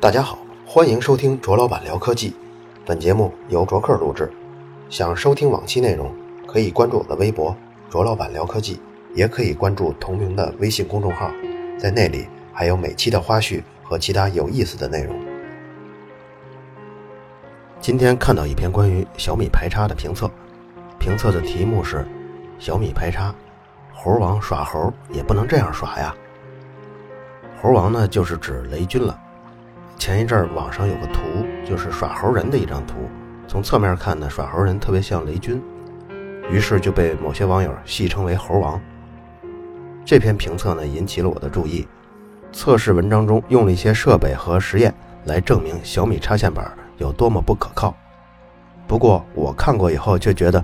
大家好，欢迎收听卓老板聊科技。本节目由卓克录制。想收听往期内容，可以关注我的微博“卓老板聊科技”，也可以关注同名的微信公众号，在那里还有每期的花絮和其他有意思的内容。今天看到一篇关于小米排插的评测，评测的题目是“小米排插，猴王耍猴也不能这样耍呀”。猴王呢，就是指雷军了。前一阵儿网上有个图，就是耍猴人的一张图，从侧面看呢，耍猴人特别像雷军，于是就被某些网友戏称为“猴王”。这篇评测呢，引起了我的注意。测试文章中用了一些设备和实验来证明小米插线板有多么不可靠。不过我看过以后却觉得，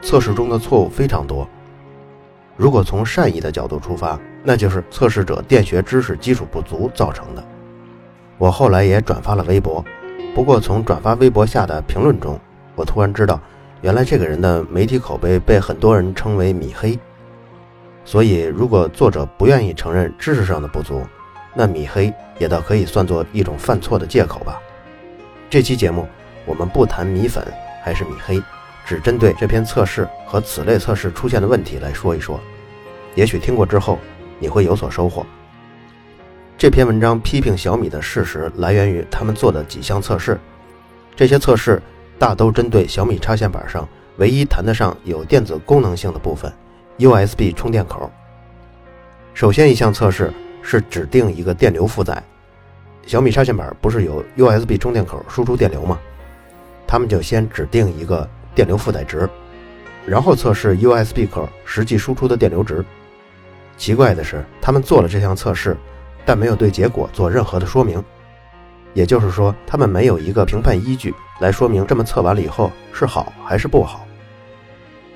测试中的错误非常多。如果从善意的角度出发，那就是测试者电学知识基础不足造成的。我后来也转发了微博，不过从转发微博下的评论中，我突然知道，原来这个人的媒体口碑被很多人称为“米黑”。所以，如果作者不愿意承认知识上的不足，那“米黑”也倒可以算作一种犯错的借口吧。这期节目我们不谈米粉还是米黑，只针对这篇测试和此类测试出现的问题来说一说。也许听过之后，你会有所收获。这篇文章批评小米的事实来源于他们做的几项测试，这些测试大都针对小米插线板上唯一谈得上有电子功能性的部分 ——USB 充电口。首先一项测试是指定一个电流负载，小米插线板不是有 USB 充电口输出电流吗？他们就先指定一个电流负载值，然后测试 USB 口实际输出的电流值。奇怪的是，他们做了这项测试。但没有对结果做任何的说明，也就是说，他们没有一个评判依据来说明这么测完了以后是好还是不好。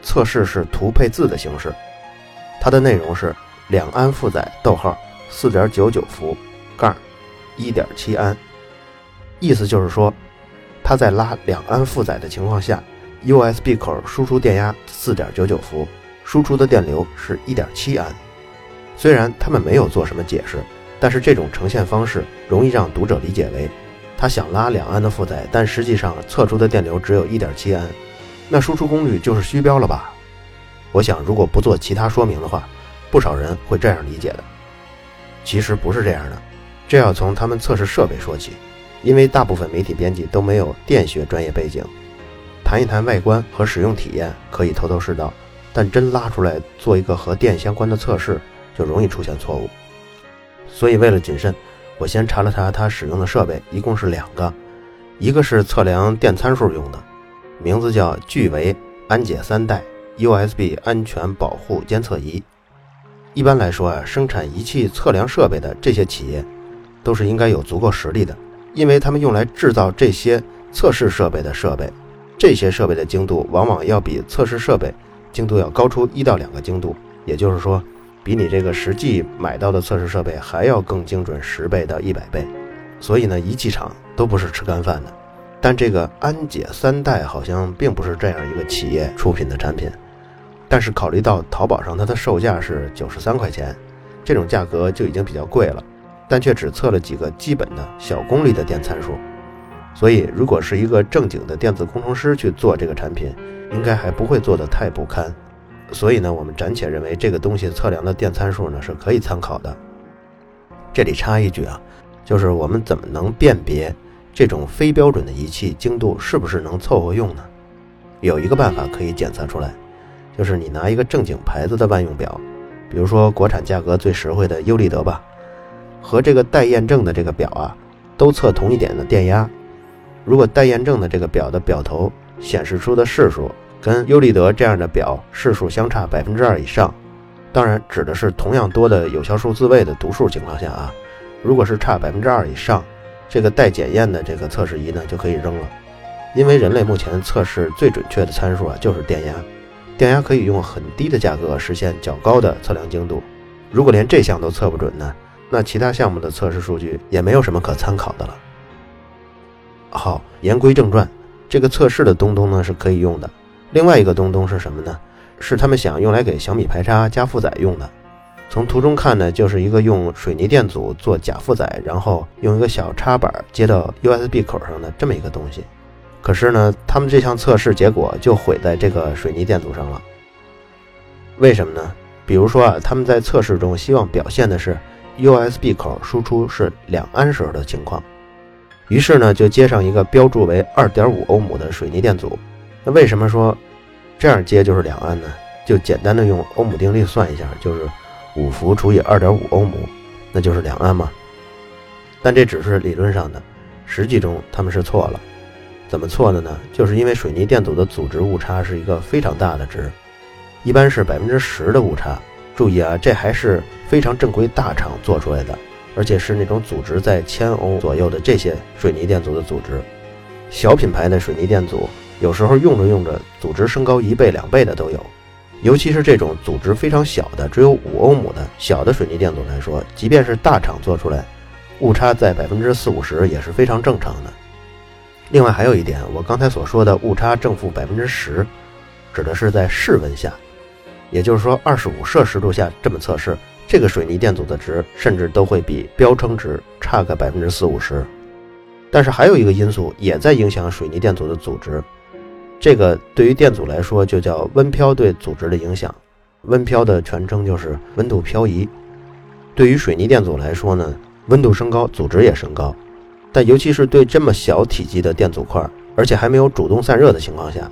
测试是图配字的形式，它的内容是两安负载，逗号四点九九伏杠一点七安，意思就是说，它在拉两安负载的情况下，USB 口输出电压四点九九伏，输出的电流是一点七安。虽然他们没有做什么解释。但是这种呈现方式容易让读者理解为，他想拉两安的负载，但实际上测出的电流只有一点七安，那输出功率就是虚标了吧？我想如果不做其他说明的话，不少人会这样理解的。其实不是这样的，这要从他们测试设备说起，因为大部分媒体编辑都没有电学专业背景，谈一谈外观和使用体验可以头头是道，但真拉出来做一个和电相关的测试，就容易出现错误。所以，为了谨慎，我先查了查它使用的设备，一共是两个，一个是测量电参数用的，名字叫聚维安解三代 USB 安全保护监测仪。一般来说啊，生产仪器测量设备的这些企业，都是应该有足够实力的，因为他们用来制造这些测试设备的设备，这些设备的精度往往要比测试设备精度要高出一到两个精度，也就是说。比你这个实际买到的测试设备还要更精准十倍到一百倍，所以呢，仪器厂都不是吃干饭的。但这个安解三代好像并不是这样一个企业出品的产品，但是考虑到淘宝上它的售价是九十三块钱，这种价格就已经比较贵了，但却只测了几个基本的小功率的电参数，所以如果是一个正经的电子工程师去做这个产品，应该还不会做得太不堪。所以呢，我们暂且认为这个东西测量的电参数呢是可以参考的。这里插一句啊，就是我们怎么能辨别这种非标准的仪器精度是不是能凑合用呢？有一个办法可以检测出来，就是你拿一个正经牌子的万用表，比如说国产价格最实惠的优立德吧，和这个待验证的这个表啊，都测同一点的电压。如果待验证的这个表的表头显示出的示数，跟优立德这样的表示数相差百分之二以上，当然指的是同样多的有效数字位的读数情况下啊。如果是差百分之二以上，这个待检验的这个测试仪呢就可以扔了，因为人类目前测试最准确的参数啊就是电压，电压可以用很低的价格实现较高的测量精度。如果连这项都测不准呢，那其他项目的测试数据也没有什么可参考的了。好，言归正传，这个测试的东东呢是可以用的。另外一个东东是什么呢？是他们想用来给小米排插加负载用的。从图中看呢，就是一个用水泥电阻做假负载，然后用一个小插板接到 USB 口上的这么一个东西。可是呢，他们这项测试结果就毁在这个水泥电阻上了。为什么呢？比如说啊，他们在测试中希望表现的是 USB 口输出是两安时的情况，于是呢就接上一个标注为二点五欧姆的水泥电阻。那为什么说这样接就是两安呢？就简单的用欧姆定律算一下，就是五伏除以二点五欧姆，那就是两安嘛。但这只是理论上的，实际中他们是错了。怎么错的呢？就是因为水泥电阻的阻值误差是一个非常大的值，一般是百分之十的误差。注意啊，这还是非常正规大厂做出来的，而且是那种阻值在千欧左右的这些水泥电阻的阻值。小品牌的水泥电阻有时候用着用着，阻值升高一倍两倍的都有。尤其是这种阻值非常小的，只有五欧姆的小的水泥电阻来说，即便是大厂做出来，误差在百分之四五十也是非常正常的。另外还有一点，我刚才所说的误差正负百分之十，指的是在室温下，也就是说二十五摄氏度下这么测试，这个水泥电阻的值甚至都会比标称值差个百分之四五十。但是还有一个因素也在影响水泥电阻的阻值，这个对于电阻来说就叫温漂对阻值的影响。温漂的全称就是温度漂移。对于水泥电阻来说呢，温度升高，阻值也升高。但尤其是对这么小体积的电阻块，而且还没有主动散热的情况下，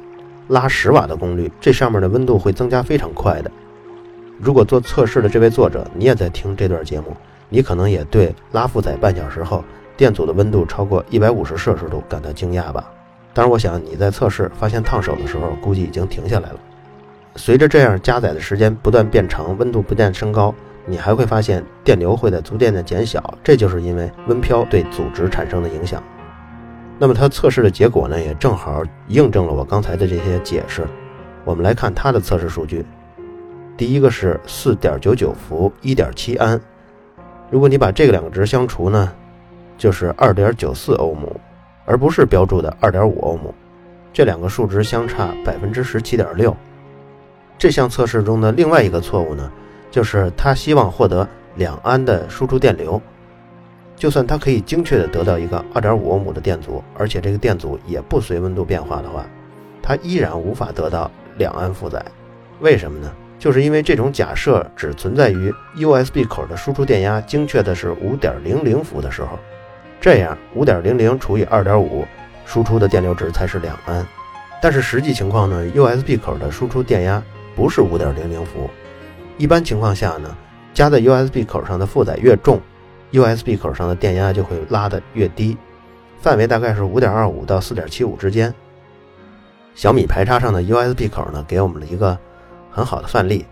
拉十瓦的功率，这上面的温度会增加非常快的。如果做测试的这位作者你也在听这段节目，你可能也对拉负载半小时后电阻的温度超过一百五十摄氏度感到惊讶吧？当然，我想你在测试发现烫手的时候，估计已经停下来了。随着这样加载的时间不断变长，温度不断升高。你还会发现电流会在逐渐的减小，这就是因为温漂对阻值产生的影响。那么它测试的结果呢，也正好印证了我刚才的这些解释。我们来看它的测试数据，第一个是四点九九伏，一点七安。如果你把这个两个值相除呢，就是二点九四欧姆，而不是标注的二点五欧姆。这两个数值相差百分之十七点六。这项测试中的另外一个错误呢？就是他希望获得两安的输出电流，就算他可以精确的得到一个二点五欧姆的电阻，而且这个电阻也不随温度变化的话，它依然无法得到两安负载。为什么呢？就是因为这种假设只存在于 USB 口的输出电压精确的是五点零零伏的时候，这样五点零零除以二点五，输出的电流值才是两安。但是实际情况呢，USB 口的输出电压不是五点零零伏。一般情况下呢，加在 USB 口上的负载越重，USB 口上的电压就会拉得越低，范围大概是五点二五到四点七五之间。小米排插上的 USB 口呢，给我们了一个很好的范例，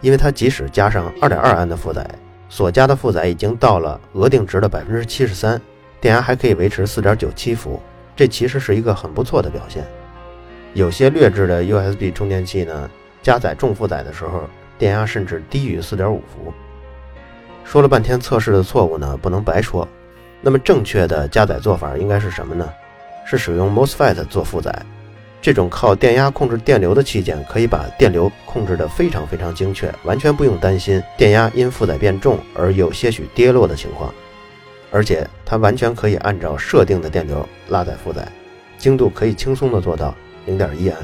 因为它即使加上二点二安的负载，所加的负载已经到了额定值的百分之七十三，电压还可以维持四点九七伏，这其实是一个很不错的表现。有些劣质的 USB 充电器呢，加载重负载的时候。电压甚至低于四点五伏。说了半天测试的错误呢，不能白说。那么正确的加载做法应该是什么呢？是使用 MOSFET 做负载。这种靠电压控制电流的器件，可以把电流控制得非常非常精确，完全不用担心电压因负载变重而有些许跌落的情况。而且它完全可以按照设定的电流拉载负载，精度可以轻松的做到零点一安。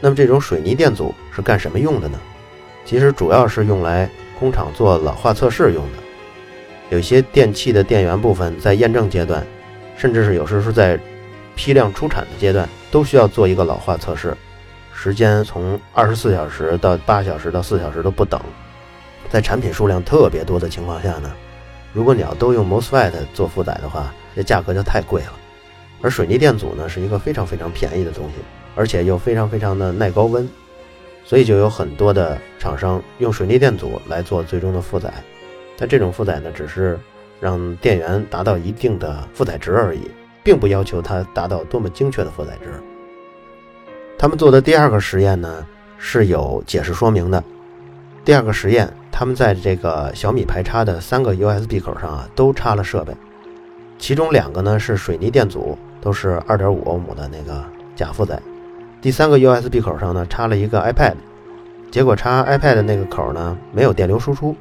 那么这种水泥电阻是干什么用的呢？其实主要是用来工厂做老化测试用的，有些电器的电源部分在验证阶段，甚至是有时是在批量出产的阶段，都需要做一个老化测试，时间从二十四小时到八小时到四小时都不等。在产品数量特别多的情况下呢，如果你要都用 MOSFET 做负载的话，这价格就太贵了。而水泥电阻呢，是一个非常非常便宜的东西，而且又非常非常的耐高温。所以就有很多的厂商用水泥电阻来做最终的负载，但这种负载呢，只是让电源达到一定的负载值而已，并不要求它达到多么精确的负载值。他们做的第二个实验呢是有解释说明的。第二个实验，他们在这个小米排插的三个 USB 口上啊都插了设备，其中两个呢是水泥电阻，都是2.5欧姆的那个假负载。第三个 USB 口上呢插了一个 iPad，结果插 iPad 那个口呢没有电流输出，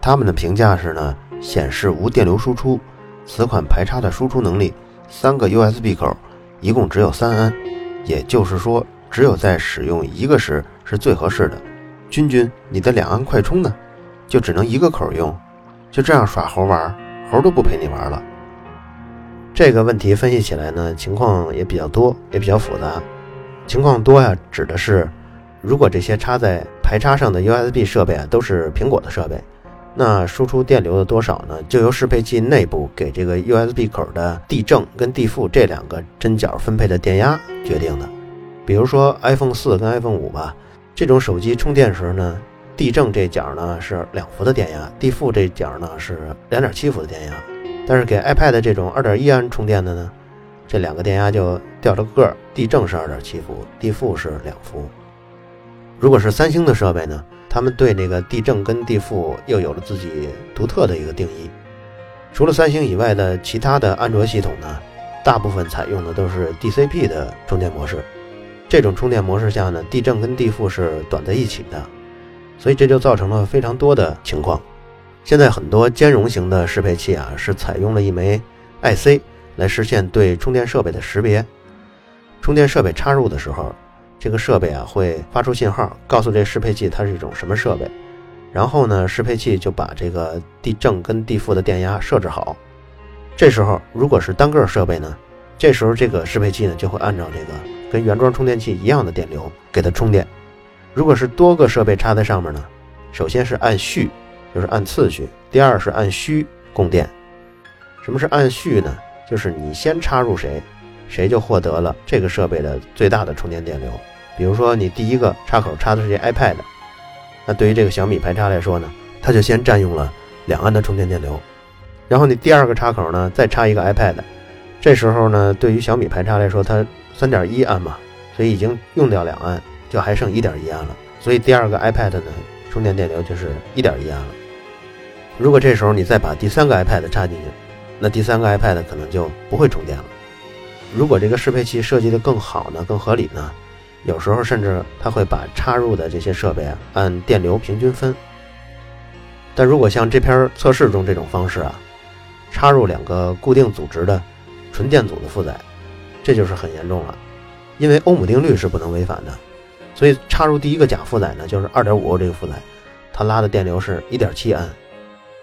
他们的评价是呢，显示无电流输出，此款排插的输出能力三个 USB 口一共只有三安，也就是说，只有在使用一个时是最合适的。君君，你的两安快充呢？就只能一个口用，就这样耍猴玩，猴都不陪你玩了。这个问题分析起来呢，情况也比较多，也比较复杂。情况多呀，指的是如果这些插在排插上的 USB 设备啊都是苹果的设备，那输出电流的多少呢，就由适配器内部给这个 USB 口的地正跟地负这两个针脚分配的电压决定的。比如说 iPhone 四跟 iPhone 五吧，这种手机充电时呢。地正这角呢是两伏的电压，地负这角呢是两点七伏的电压。但是给 iPad 这种二点一安充电的呢，这两个电压就掉了个儿，地正是二点七伏，地负是两伏。如果是三星的设备呢，他们对那个地正跟地负又有了自己独特的一个定义。除了三星以外的其他的安卓系统呢，大部分采用的都是 DCP 的充电模式。这种充电模式下呢，地正跟地负是短在一起的。所以这就造成了非常多的情况。现在很多兼容型的适配器啊，是采用了一枚 IC 来实现对充电设备的识别。充电设备插入的时候，这个设备啊会发出信号，告诉这适配器它是一种什么设备。然后呢，适配器就把这个地正跟地负的电压设置好。这时候如果是单个设备呢，这时候这个适配器呢就会按照这个跟原装充电器一样的电流给它充电。如果是多个设备插在上面呢，首先是按序，就是按次序；第二是按需供电。什么是按序呢？就是你先插入谁，谁就获得了这个设备的最大的充电电流。比如说你第一个插口插的是这 iPad，那对于这个小米排插来说呢，它就先占用了两安的充电电流。然后你第二个插口呢，再插一个 iPad，这时候呢，对于小米排插来说，它三点一安嘛，所以已经用掉两安。就还剩一点一安了，所以第二个 iPad 呢，充电电流就是一点一安了。如果这时候你再把第三个 iPad 插进去，那第三个 iPad 可能就不会充电了。如果这个适配器设计的更好呢，更合理呢，有时候甚至它会把插入的这些设备啊按电流平均分。但如果像这篇测试中这种方式啊，插入两个固定组织的纯电阻的负载，这就是很严重了，因为欧姆定律是不能违反的。所以插入第一个假负载呢，就是二点五欧这个负载，它拉的电流是一点七安。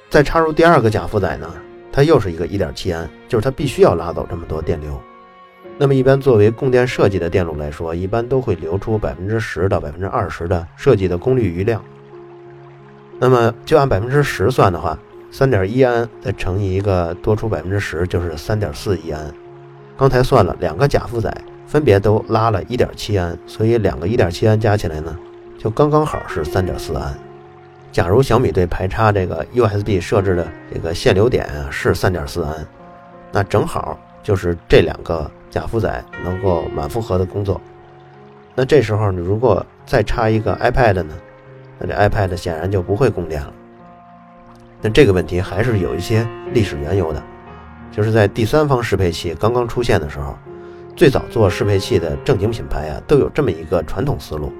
再插入第二个假负载呢，它又是一个一点七安，就是它必须要拉走这么多电流。那么一般作为供电设计的电路来说，一般都会留出百分之十到百分之二十的设计的功率余量。那么就按百分之十算的话，三点一安再乘以一个多出百分之十，就是三点四一安。刚才算了两个假负载。分别都拉了一点七安，所以两个一点七安加起来呢，就刚刚好是三点四安。假如小米对排插这个 USB 设置的这个限流点是三点四安，那正好就是这两个假负载能够满负荷的工作。那这时候你如果再插一个 iPad 呢，那这 iPad 显然就不会供电了。但这个问题还是有一些历史缘由的，就是在第三方适配器刚刚出现的时候。最早做适配器的正经品牌啊，都有这么一个传统思路，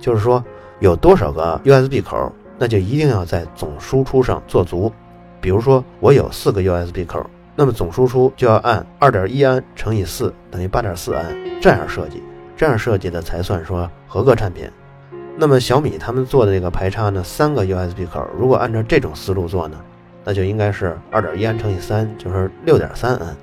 就是说有多少个 USB 口，那就一定要在总输出上做足。比如说我有四个 USB 口，那么总输出就要按二点一安乘以四等于八点四安这样设计，这样设计的才算说合格产品。那么小米他们做的这个排插呢，三个 USB 口，如果按照这种思路做呢，那就应该是二点一安乘以三就是六点三安。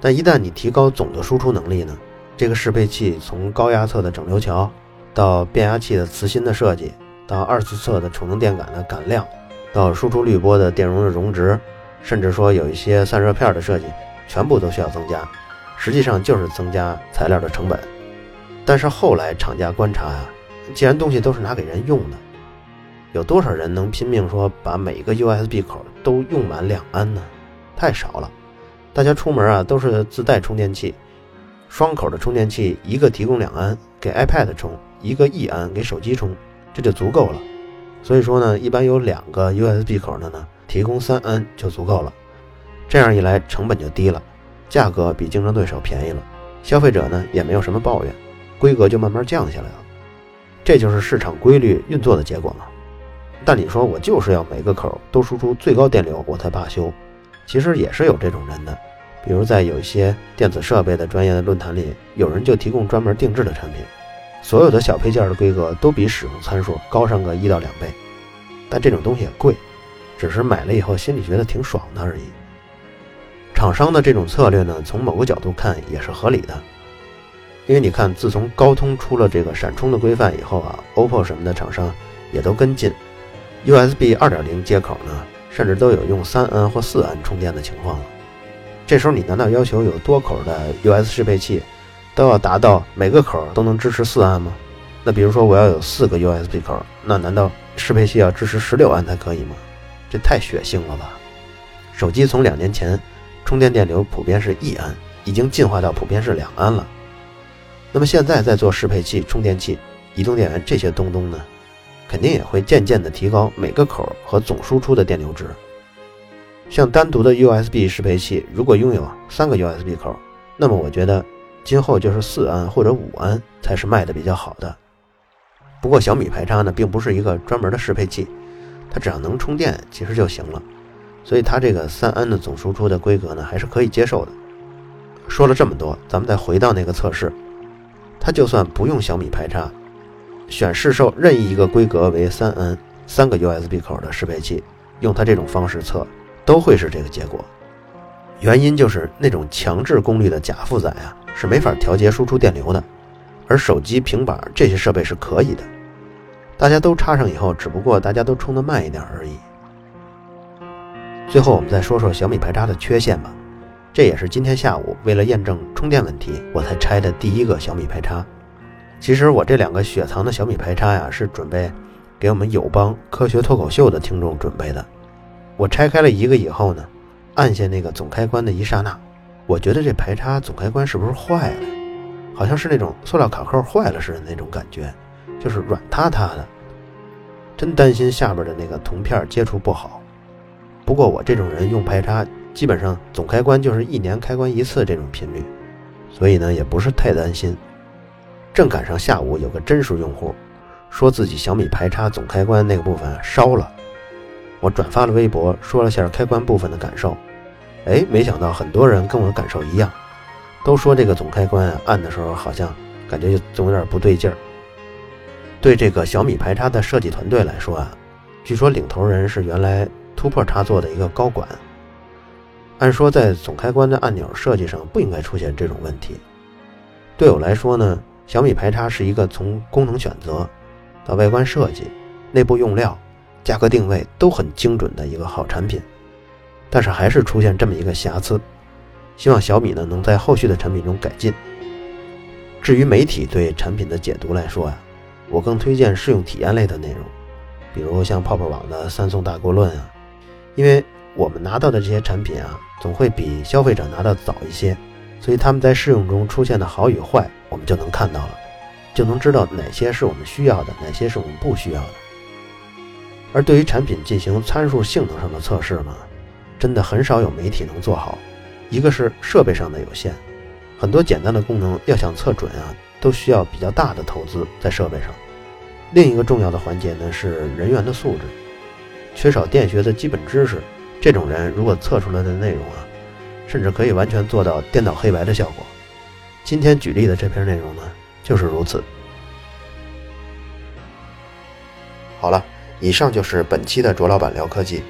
但一旦你提高总的输出能力呢，这个适配器从高压侧的整流桥，到变压器的磁芯的设计，到二次侧的储能电感的感量，到输出滤波的电容的容值，甚至说有一些散热片的设计，全部都需要增加，实际上就是增加材料的成本。但是后来厂家观察啊，既然东西都是拿给人用的，有多少人能拼命说把每个 USB 口都用满两安呢？太少了。大家出门啊都是自带充电器，双口的充电器，一个提供两安给 iPad 充，一个一安给手机充，这就足够了。所以说呢，一般有两个 USB 口的呢，提供三安就足够了。这样一来，成本就低了，价格比竞争对手便宜了，消费者呢也没有什么抱怨，规格就慢慢降下来了。这就是市场规律运作的结果嘛。但你说我就是要每个口都输出最高电流我才罢休，其实也是有这种人的。比如在有一些电子设备的专业的论坛里，有人就提供专门定制的产品，所有的小配件的规格都比使用参数高上个一到两倍，但这种东西也贵，只是买了以后心里觉得挺爽的而已。厂商的这种策略呢，从某个角度看也是合理的，因为你看，自从高通出了这个闪充的规范以后啊，OPPO 什么的厂商也都跟进，USB 2.0接口呢，甚至都有用三安或四安充电的情况了。这时候你难道要求有多口的 US 适配器都要达到每个口都能支持四安吗？那比如说我要有四个 USB 口，那难道适配器要支持十六安才可以吗？这太血腥了吧！手机从两年前充电电流普遍是一安，已经进化到普遍是两安了。那么现在在做适配器、充电器、移动电源这些东东呢，肯定也会渐渐的提高每个口和总输出的电流值。像单独的 USB 适配器，如果拥有三个 USB 口，那么我觉得今后就是四安或者五安才是卖的比较好的。不过小米排插呢，并不是一个专门的适配器，它只要能充电其实就行了，所以它这个三安的总输出的规格呢，还是可以接受的。说了这么多，咱们再回到那个测试，它就算不用小米排插，选市售任意一个规格为三安、三个 USB 口的适配器，用它这种方式测。都会是这个结果，原因就是那种强制功率的假负载啊，是没法调节输出电流的，而手机、平板这些设备是可以的。大家都插上以后，只不过大家都充的慢一点而已。最后，我们再说说小米排插的缺陷吧。这也是今天下午为了验证充电问题，我才拆的第一个小米排插。其实我这两个雪藏的小米排插呀，是准备给我们友邦科学脱口秀的听众准备的。我拆开了一个以后呢，按下那个总开关的一刹那，我觉得这排插总开关是不是坏了？好像是那种塑料卡扣坏了似的那种感觉，就是软塌塌的。真担心下边的那个铜片接触不好。不过我这种人用排插，基本上总开关就是一年开关一次这种频率，所以呢也不是太担心。正赶上下午有个真实用户，说自己小米排插总开关那个部分烧了。我转发了微博，说了下开关部分的感受。哎，没想到很多人跟我感受一样，都说这个总开关按的时候好像感觉就总有点不对劲儿。对这个小米排插的设计团队来说啊，据说领头人是原来突破插座的一个高管。按说在总开关的按钮设计上不应该出现这种问题。对我来说呢，小米排插是一个从功能选择到外观设计、内部用料。价格定位都很精准的一个好产品，但是还是出现这么一个瑕疵，希望小米呢能在后续的产品中改进。至于媒体对产品的解读来说呀，我更推荐试用体验类的内容，比如像泡泡网的三送大锅论啊，因为我们拿到的这些产品啊，总会比消费者拿到早一些，所以他们在试用中出现的好与坏，我们就能看到了，就能知道哪些是我们需要的，哪些是我们不需要的。而对于产品进行参数性能上的测试呢，真的很少有媒体能做好。一个是设备上的有限，很多简单的功能要想测准啊，都需要比较大的投资在设备上。另一个重要的环节呢是人员的素质，缺少电学的基本知识，这种人如果测出来的内容啊，甚至可以完全做到颠倒黑白的效果。今天举例的这篇内容呢，就是如此。好了。以上就是本期的卓老板聊科技。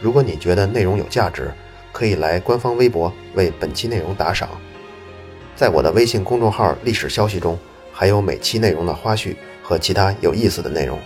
如果你觉得内容有价值，可以来官方微博为本期内容打赏。在我的微信公众号历史消息中，还有每期内容的花絮和其他有意思的内容。